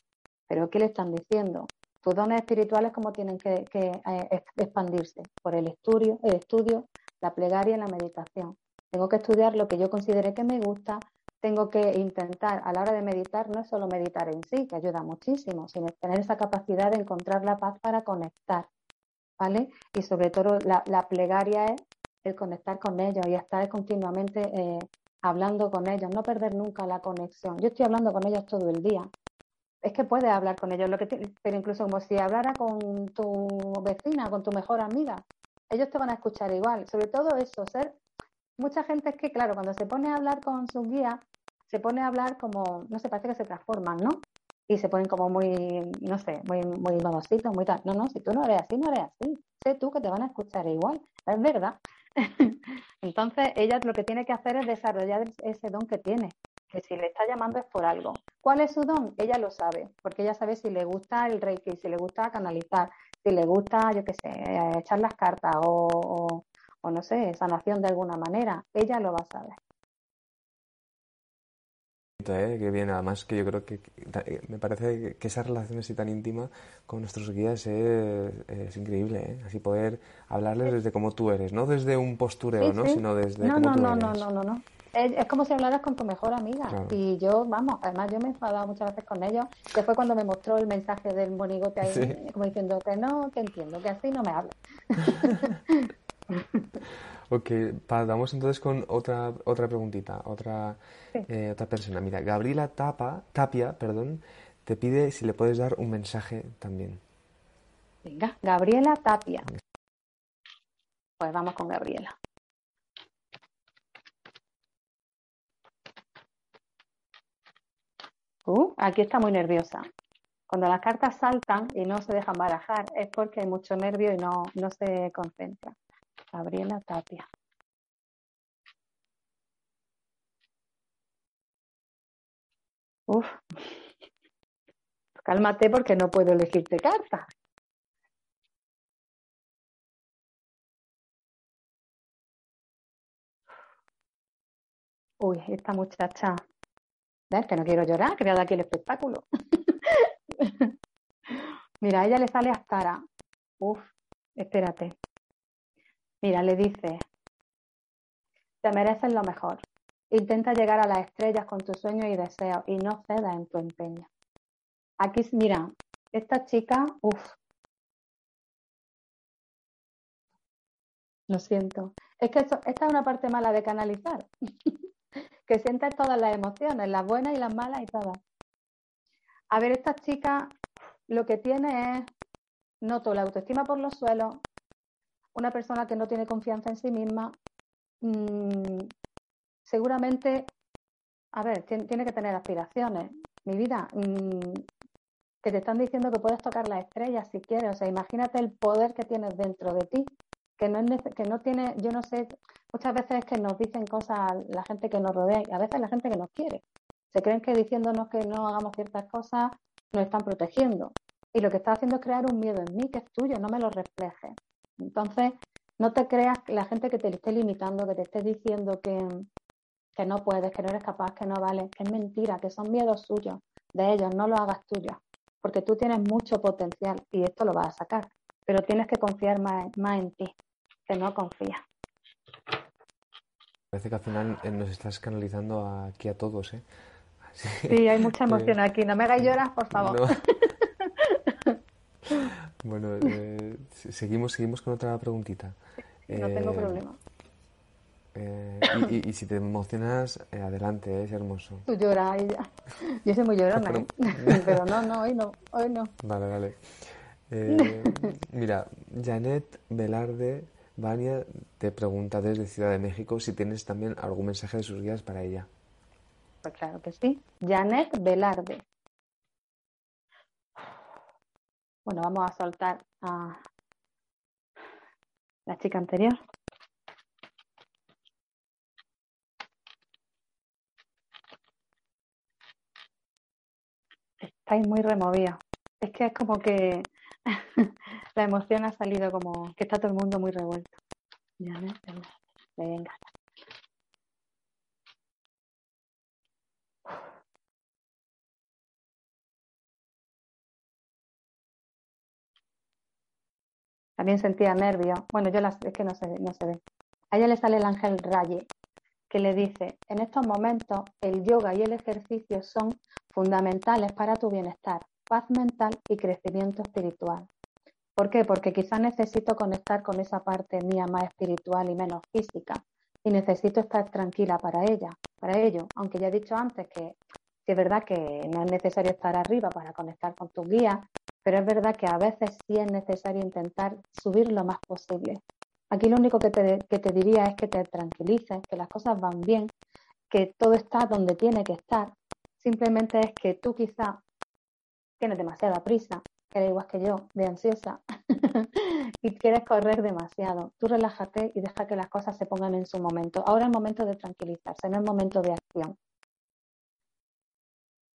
Pero ¿qué le están diciendo? Tus dones espirituales cómo tienen que, eh, expandirse por el estudio, el estudio, la plegaria y la meditación. Tengo que estudiar lo que yo considere que me gusta, tengo que intentar a la hora de meditar, no es solo meditar en sí, que ayuda muchísimo, sino tener esa capacidad de encontrar la paz para conectar, ¿vale? Y sobre todo la, plegaria es el conectar con ellos y estar continuamente eh, hablando con ellos, no perder nunca la conexión. Yo estoy hablando con ellos todo el día. Es que puedes hablar con ellos, lo que pero incluso como si hablara con tu vecina, con tu mejor amiga, ellos te van a escuchar igual. Sobre todo eso, ser mucha gente es que, claro, cuando se pone a hablar con sus guías, se pone a hablar como, no sé, parece que se transforman, ¿no? Y se ponen como muy, no sé, muy, muy mamositos, muy tal. No, no, si tú no eres así, no eres así. Sé tú que te van a escuchar igual. Es verdad. <laughs> Entonces, ella lo que tiene que hacer es desarrollar ese don que tiene. Que si le está llamando es por algo. ¿Cuál es su don? Ella lo sabe, porque ella sabe si le gusta el reiki, si le gusta canalizar, si le gusta, yo qué sé, echar las cartas o, o no sé, sanación de alguna manera, ella lo va a saber. ¿Eh? que bien, además que yo creo que, eh, me parece que esa relación así tan íntima con nuestros guías es, increíble, ¿eh? así poder hablarles desde como tú eres, no desde un postureo, ¿no? sino desde no, no, tú no, eres. No, no, no, no, es, como si hablaras con tu mejor amiga. Y yo, vamos, además yo me he enfadado muchas veces con ellos, que fue cuando me mostró el mensaje del monigote ahí, como diciendo que no, que entiendo, que así no me habla. <laughs> ok, vamos entonces con otra, otra preguntita, otra, eh, otra persona. Mira, Gabriela Tapa, Tapia perdón, te pide si le puedes dar un mensaje también. Venga, Gabriela Tapia. Pues vamos con Gabriela. Uh, aquí está muy nerviosa. Cuando las cartas saltan y no se dejan barajar es porque hay mucho nervio y no, no se concentra. Gabriela Tapia. Uf. Cálmate porque no puedo elegirte carta. Uy, esta muchacha. ¿Ves? Que no quiero llorar, que voy a dar aquí el espectáculo. <laughs> Mira, a ella le sale Astara. Uf, espérate. Mira, le dice, te mereces lo mejor. Intenta llegar a las estrellas con tus sueños y deseos y no cedas en tu empeño. Aquí, mira, esta chica, uff, lo siento. Es que esta es una parte mala de canalizar, <laughs> que sientes todas las emociones, las buenas y las malas y todas. A ver, esta chica lo que tiene es, noto la autoestima por los suelos, una persona que no tiene confianza en sí misma, mm, seguramente, a ver, tiene, que tener aspiraciones. Mi vida, mm, que te están diciendo que puedes tocar las estrellas si quieres. O sea, imagínate el poder que tienes dentro de ti, que no, es, que no tiene, yo no sé, muchas veces es que nos dicen cosas la gente que nos rodea y a veces la gente que nos quiere. Se creen que diciéndonos que no hagamos ciertas cosas nos están protegiendo. Y lo que está haciendo es crear un miedo en mí que es tuyo, no me lo reflejes. Entonces, no te creas que la gente que te esté limitando, que te esté diciendo que, que no puedes, que no eres capaz, que no vales, que es mentira, que son miedos suyos, de ellos, no lo hagas tuyo, porque tú tienes mucho potencial y esto lo vas a sacar, pero tienes que confiar más, más en ti, que no confías. Parece que al final eh, nos estás canalizando aquí a todos, ¿eh? <laughs> sí, hay mucha emoción aquí. No me hagáis llorar, por favor. Bueno, eh, seguimos, seguimos con otra preguntita. no tengo eh, problema. Eh, y, si te emocionas, adelante, es hermoso. Tú lloras y ya. Yo soy muy llorona, pero... no, no, hoy no, hoy no. Vale, vale. <laughs> mira, Janet Velarde Vania te pregunta desde Ciudad de México si tienes también algún mensaje de sus guías para ella. Pues claro que sí. Janet Velarde. Bueno, vamos a soltar a La chica anterior. Estáis muy removidos. Es que es como que <laughs> la emoción ha salido como que está todo el mundo muy revuelto. Venga. También sentía nervios. Bueno, yo las, es que no se, no se ve. A ella le sale el ángel Raye, que le dice, en estos momentos el yoga y el ejercicio son fundamentales para tu bienestar, paz mental y crecimiento espiritual. ¿Por qué? Porque quizás necesito conectar con esa parte mía más espiritual y menos física y necesito estar tranquila para ella, para ello, aunque ya he dicho antes que, que es verdad que no es necesario estar arriba para conectar con tus guías, pero es verdad que a veces sí es necesario intentar subir lo más posible. Aquí lo único que te, que te diría es que te tranquilices, que las cosas van bien, que todo está donde tiene que estar. Simplemente es que tú quizá tienes demasiada prisa, eres igual que yo, de ansiosa, <laughs> y quieres correr demasiado. Tú relájate y deja que las cosas se pongan en su momento. Ahora es momento de tranquilizarse, no es momento de acción.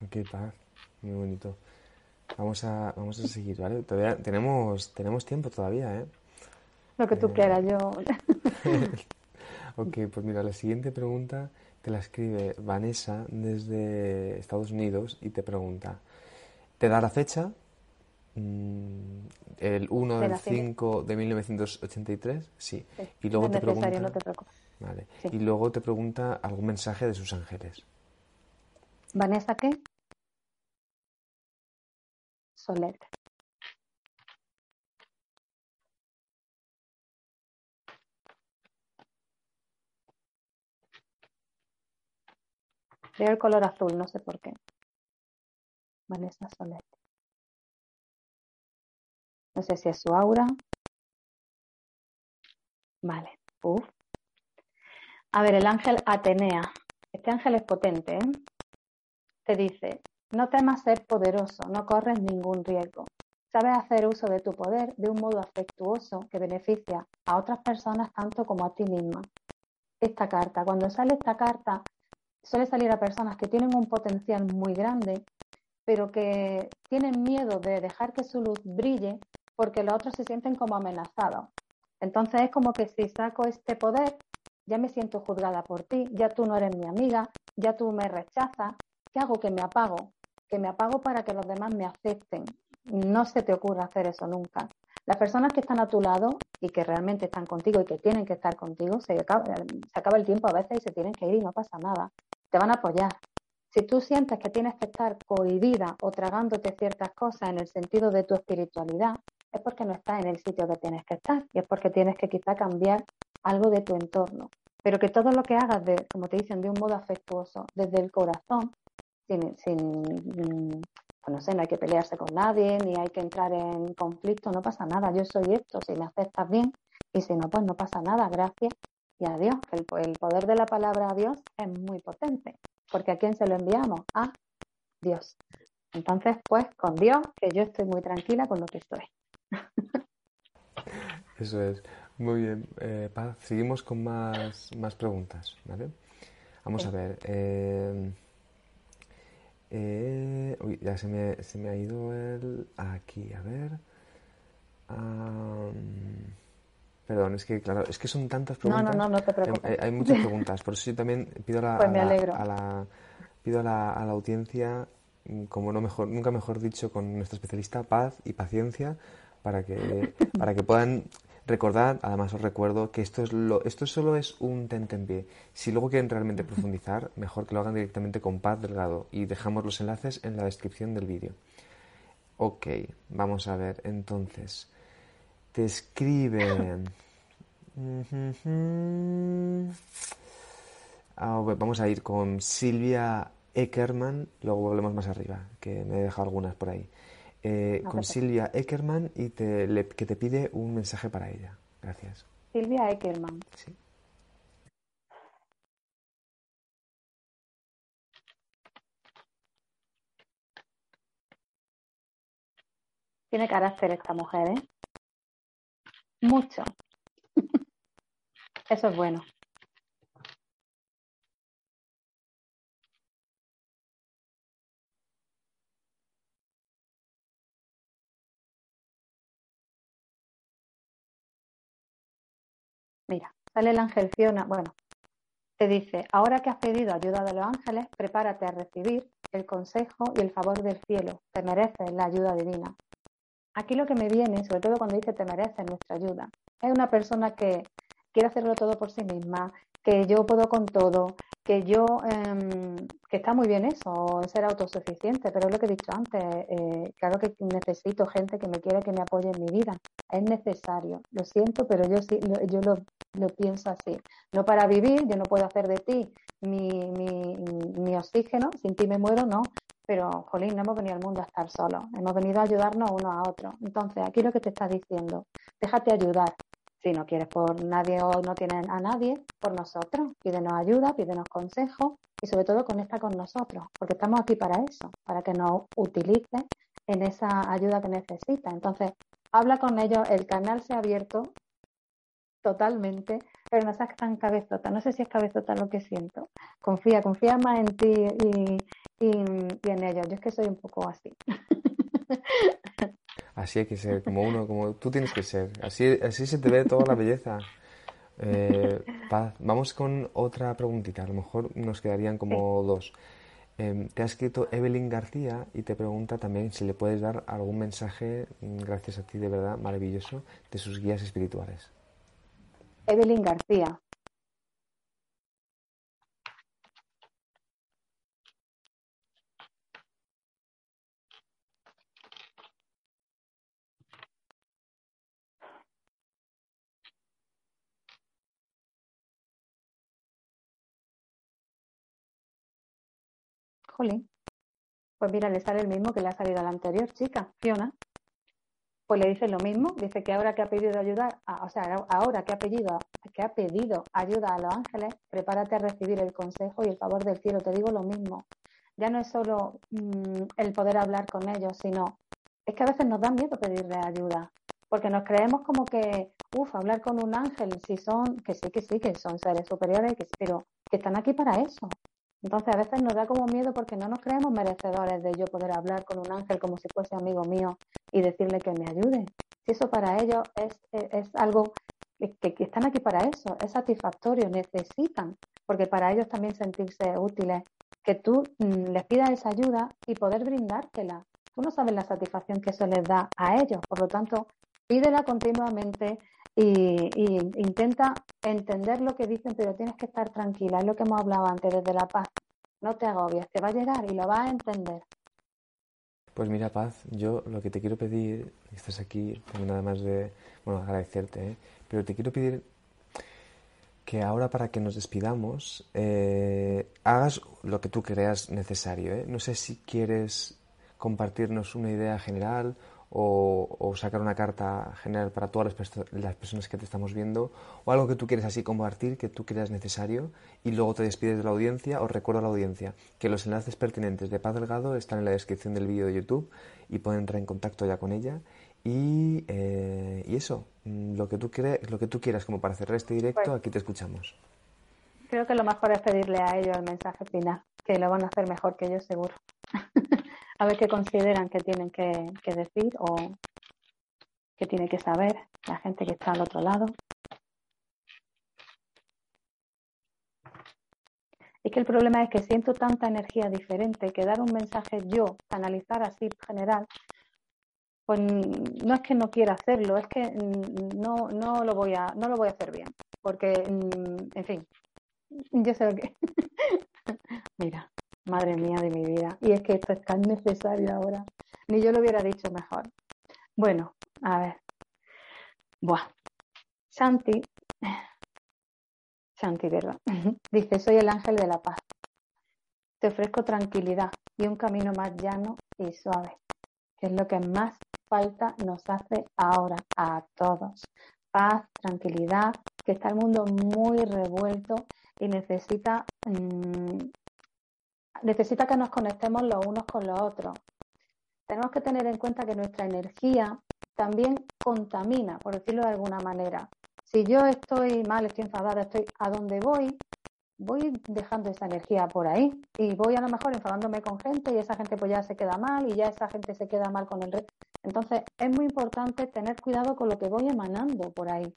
Qué paz, muy bonito. Vamos a, vamos a seguir, ¿vale? Todavía tenemos, tenemos tiempo todavía, ¿eh? Lo que tú eh, quieras, yo. <laughs> ok, pues mira, la siguiente pregunta te la escribe Vanessa desde Estados Unidos y te pregunta, ¿te da la fecha? Mm, el 1 del 5 de 1983, sí. Y luego te pregunta, no te Vale. Y luego te pregunta algún mensaje de sus ángeles. ¿Vanessa qué? Soler. Veo el color azul, no sé por qué. Vanessa Soler. No sé si es su aura. Vale. Uf. A ver, el ángel Atenea. Este ángel es potente, ¿eh? Te dice, no temas ser poderoso, no corres ningún riesgo. Sabes hacer uso de tu poder de un modo afectuoso que beneficia a otras personas tanto como a ti misma. Esta carta, cuando sale esta carta, suele salir a personas que tienen un potencial muy grande, pero que tienen miedo de dejar que su luz brille porque los otros se sienten como amenazados. Entonces es como que si saco este poder, ya me siento juzgada por ti, ya tú no eres mi amiga, ya tú me rechazas, ¿qué hago? Que me apago que me apago para que los demás me acepten. No se te ocurra hacer eso nunca. Las personas que están a tu lado y que realmente están contigo y que tienen que estar contigo, se acaba, se acaba el tiempo a veces y se tienen que ir y no pasa nada. Te van a apoyar. Si tú sientes que tienes que estar cohibida o tragándote ciertas cosas en el sentido de tu espiritualidad, es porque no estás en el sitio que tienes que estar y es porque tienes que quizá cambiar algo de tu entorno. Pero que todo lo que hagas, de, como te dicen, de un modo afectuoso, desde el corazón, sin, sin pues no sé, no hay que pelearse con nadie, ni hay que entrar en conflicto, no pasa nada, yo soy esto, si me aceptas bien, y si no, pues no pasa nada, gracias y adiós. El, el poder de la palabra a Dios es muy potente, porque ¿a quién se lo enviamos? A Dios. Entonces, pues con Dios, que yo estoy muy tranquila con lo que estoy. <laughs> Eso es. Muy bien. Eh, Paz, seguimos con más, más preguntas, ¿vale? Vamos a ver. Eh, eh, uy, ya se me, se me, ha ido el... Aquí, a ver. perdón, es que claro, es que son tantas preguntas. No, no, no, te preocupes. Hay, muchas <laughs> preguntas, por eso yo también pido, la, pues a, la, pido a la, a la audiencia, como no mejor, nunca mejor dicho con nuestro especialista, paz y paciencia para que, para que puedan Recordad, además os recuerdo que esto, es lo, esto solo es un tentempié. Si luego quieren realmente profundizar, mejor que lo hagan directamente con Paz Delgado y dejamos los enlaces en la descripción del vídeo. Ok, vamos a ver, entonces, te escriben... Ah, vamos a ir con Silvia Eckerman, luego volvemos más arriba, que me he dejado algunas por ahí. Eh, con Silvia Eckerman y te, que te pide un mensaje para ella. Gracias. Silvia Eckerman. Sí. Tiene carácter esta mujer, ¿eh? Mucho. <laughs> Eso es bueno. Sale el ángel Fiona, bueno, te dice, ahora que has pedido ayuda de los ángeles, prepárate a recibir el consejo y el favor del cielo, te mereces la ayuda divina. Aquí lo que me viene, sobre todo cuando dice te mereces nuestra ayuda, es una persona que quiere hacerlo todo por sí misma, que yo puedo con todo, que yo, em, que está muy bien eso, ser autosuficiente, pero es lo que he dicho antes, eh, claro que necesito gente que me quiera, que me apoye en mi vida, es necesario, lo siento, pero yo sí, yo lo, lo pienso así, no para vivir, yo no puedo hacer de ti mi, mi, mi oxígeno, sin ti me muero, no, pero, jolín, no hemos venido al mundo a estar solos, hemos venido a ayudarnos uno a otro. Entonces, aquí lo que te está diciendo, déjate ayudar, si no quieres por nadie o no tienes a nadie, por nosotros. Pídenos ayuda, pídenos consejos y sobre todo conecta con nosotros, porque estamos aquí para eso, para que nos utilices en esa ayuda que necesitas. Entonces, habla con ellos, el canal se ha abierto totalmente, pero no seas tan cabezota. No sé si es cabezota lo que siento. Confía, confía más en ti y, y en ellos. Yo es que soy un poco así. <laughs> Así hay que ser, como uno, como tú tienes que ser. Así, así se te ve toda la belleza. Eh, Paz, vamos con otra preguntita. A lo mejor nos quedarían como dos. Em, te ha escrito Evelyn García y te pregunta también si le puedes dar algún mensaje, mm, gracias a ti de verdad, maravilloso, de sus guías espirituales. Evelyn García, Pues mira, le sale el mismo que le ha salido a la anterior chica, Fiona. Pues le dice lo mismo, dice que ahora que ha pedido ayudar, o sea, ahora que ha pedido, que ha pedido ayuda a los ángeles, prepárate a recibir el consejo y el favor del cielo. Te digo lo mismo. Ya no es solo mm, el poder hablar con ellos, sino es que a veces nos da miedo pedirle ayuda, porque nos creemos como que, uff, hablar con un ángel, si son, que sí, que sí, que son seres superiores, que, pero que están aquí para eso, entonces a veces nos da como miedo porque no nos creemos merecedores de yo poder hablar con un ángel como si fuese amigo mío y decirle que me ayude. Si eso para ellos es, es, algo que, están aquí para eso, es satisfactorio, necesitan, porque para ellos también sentirse útiles, que tú mm, les pidas esa ayuda y poder brindártela. Tú no sabes la satisfacción que eso les da a ellos, por lo tanto, pídela continuamente, y, intenta entender lo que dicen, pero tienes que estar tranquila, es lo que hemos hablado antes, desde la paz. No te agobies, te va a llegar y lo vas a entender. Pues mira, Paz, yo lo que te quiero pedir, estás aquí, nada más de, bueno, agradecerte, ¿eh? pero te quiero pedir que ahora para que nos despidamos, eh, hagas lo que tú creas necesario. ¿eh? No sé si quieres compartirnos una idea general o, sacar una carta general para todas las, personas que te estamos viendo o algo que tú quieres así compartir, que tú creas necesario y luego te despides de la audiencia. Os recuerdo a la audiencia que los enlaces pertinentes de Paz Delgado están en la descripción del vídeo de YouTube y pueden entrar en contacto ya con ella. Y, eh, eso, mm, lo que, tú lo que tú quieras como para cerrar este directo, pues aquí te escuchamos. Creo que lo mejor es pedirle a ellos el mensaje final, que lo van a hacer mejor que yo seguro. <laughs> a ver qué consideran que tienen que, decir o que tiene que saber la gente que está al otro lado. Es que el problema es que siento tanta energía diferente que dar un mensaje yo, analizar así general, pues no es que no quiera hacerlo, es que no, no, lo, voy a, no lo voy a hacer bien. Porque, en fin, <laughs> yo sé lo que. <laughs> Mira, Madre mía de mi vida. Y es que esto es tan necesario ahora. Ni yo lo hubiera dicho mejor. Bueno, a ver. Buah. Santi. Santi, ¿verdad? <laughs> Dice, soy el ángel de la paz. Te ofrezco tranquilidad y un camino más llano y suave, que es lo que más falta nos hace ahora a todos. Paz, tranquilidad, que está el mundo muy revuelto y necesita mm, necesita que nos conectemos los unos con los otros. Tenemos que tener en cuenta que nuestra energía también contamina, por decirlo de alguna manera. Si yo estoy mal, estoy enfadada, estoy a donde voy, voy dejando esa energía por ahí y voy a lo mejor enfadándome con gente y esa gente pues ya se queda mal y ya esa gente se queda mal con el resto. Entonces es muy importante tener cuidado con lo que voy emanando por ahí.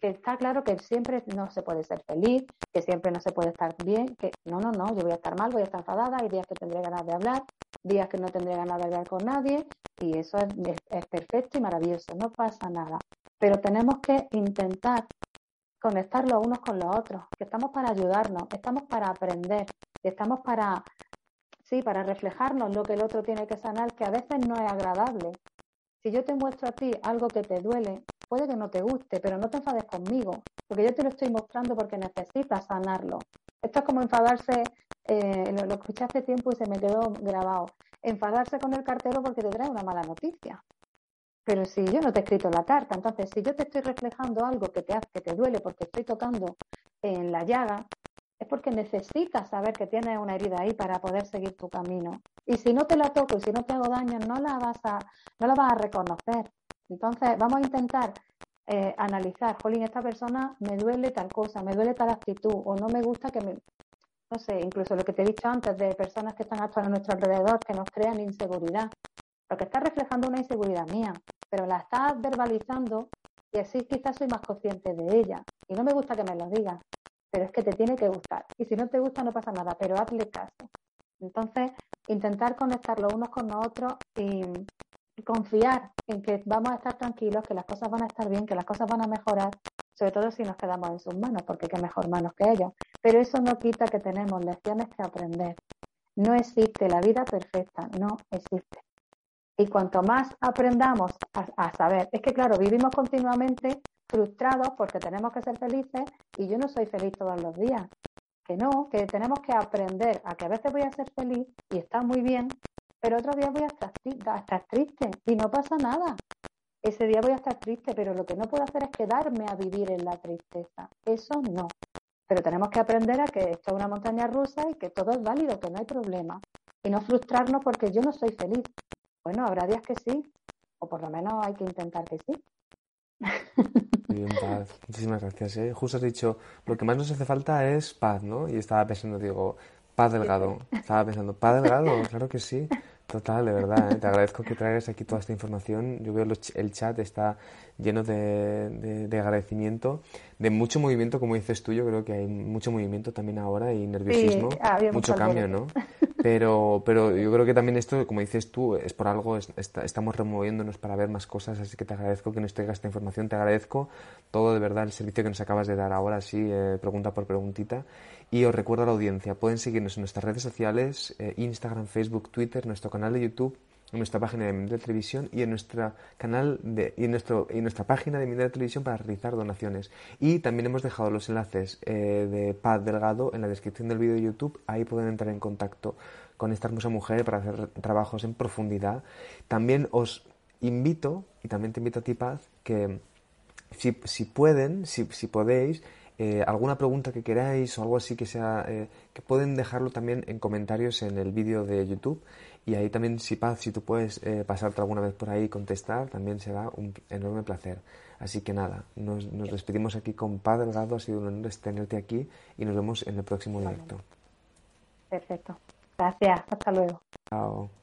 Que está claro que siempre no se puede ser feliz, que siempre no se puede estar bien, que no, no, no, yo voy a estar mal, voy a estar enfadada, hay días que tendré ganas de hablar, días que no tendré ganas de hablar con nadie y eso es, es perfecto y maravilloso, no pasa nada. Pero tenemos que intentar conectar los unos con los otros, que estamos para ayudarnos, estamos para aprender, estamos para, sí, para reflejarnos lo que el otro tiene que sanar, que a veces no es agradable. Si yo te muestro a ti algo que te duele, puede que no te guste, pero no te enfades conmigo, porque yo te lo estoy mostrando porque necesitas sanarlo. Esto es como enfadarse, eh, lo, escuché hace tiempo y se me quedó grabado, enfadarse con el cartero porque te trae una mala noticia. Pero si yo no te he escrito la carta, entonces si yo te estoy reflejando algo que te, que te duele porque estoy tocando en la llaga, es porque necesitas saber que tienes una herida ahí para poder seguir tu camino. Y si no te la toco y si no te hago daño, no la vas a, no la vas a reconocer. Entonces, vamos a intentar eh, analizar, Jolín, esta persona me duele tal cosa, me duele tal actitud, o no me gusta que me, no sé, incluso lo que te he dicho antes de personas que están actuando a nuestro alrededor, que nos crean inseguridad. Lo que está reflejando una inseguridad mía, pero la estás verbalizando y así quizás soy más consciente de ella. Y no me gusta que me lo digas, pero es que te tiene que gustar. Y si no te gusta no pasa nada, pero hazle caso. Entonces, intentar conectar los unos con los otros y, confiar en que vamos a estar tranquilos, que las cosas van a estar bien, que las cosas van a mejorar, sobre todo si nos quedamos en sus manos, porque qué mejor manos que ellos. Pero eso no quita que tenemos lecciones que aprender. No existe la vida perfecta, no existe. Y cuanto más aprendamos a, saber, es que claro, vivimos continuamente frustrados porque tenemos que ser felices y yo no soy feliz todos los días. Que no, que tenemos que aprender a que a veces voy a ser feliz y está muy bien, pero otros días voy a estar, a estar triste y no pasa nada. Ese día voy a estar triste, pero lo que no puedo hacer es quedarme a vivir en la tristeza. Eso no. Pero tenemos que aprender a que esto es una montaña rusa y que todo es válido, que no hay problema. Y no frustrarnos porque yo no soy feliz. Bueno, habrá días que sí, o por lo menos hay que intentar que sí. Bien, paz. Muchísimas gracias. ¿eh? Justo has dicho, lo que más nos hace falta es paz, ¿no? Y estaba pensando, digo, paz delgado. Estaba pensando, paz delgado, <laughs> claro que sí. Total, de verdad. ¿eh? Te agradezco que traigas aquí toda esta información. Yo veo el chat está lleno de, de, agradecimiento, de mucho movimiento, como dices tú. Yo creo que hay mucho movimiento también ahora y nerviosismo, mucho cambio, ¿no? <laughs> Pero, pero yo creo que también esto, como dices tú, es por algo, estamos removiéndonos para ver más cosas, así que te agradezco que nos traigas esta información, te agradezco todo de verdad el servicio que nos acabas de dar ahora, sí, eh, pregunta por preguntita. Y os recuerdo a la audiencia, pueden seguirnos en nuestras redes sociales, eh, Instagram, Facebook, Twitter, nuestro canal de YouTube, en nuestra página de Mindel Televisión y en nuestra canal de, y en nuestro y nuestra página de Mindel Televisión para realizar donaciones. Y también hemos dejado los enlaces eh, de Paz Delgado en la descripción del vídeo de YouTube. Ahí pueden entrar en contacto con esta hermosa mujer para hacer trabajos en profundidad. También os invito, y también te invito a ti, Paz, que si, si pueden, si, si podéis, eh, alguna pregunta que queráis o algo así que sea, eh, que pueden dejarlo también en comentarios en el vídeo de YouTube. Y ahí también, si Paz, si tú puedes eh, pasarte alguna vez por ahí y contestar, también será un enorme placer. Así que nada, nos, nos despedimos aquí con Paz Delgado. Ha sido un honor tenerte aquí y nos vemos en el próximo directo. Perfecto. Gracias. Hasta luego. Chao.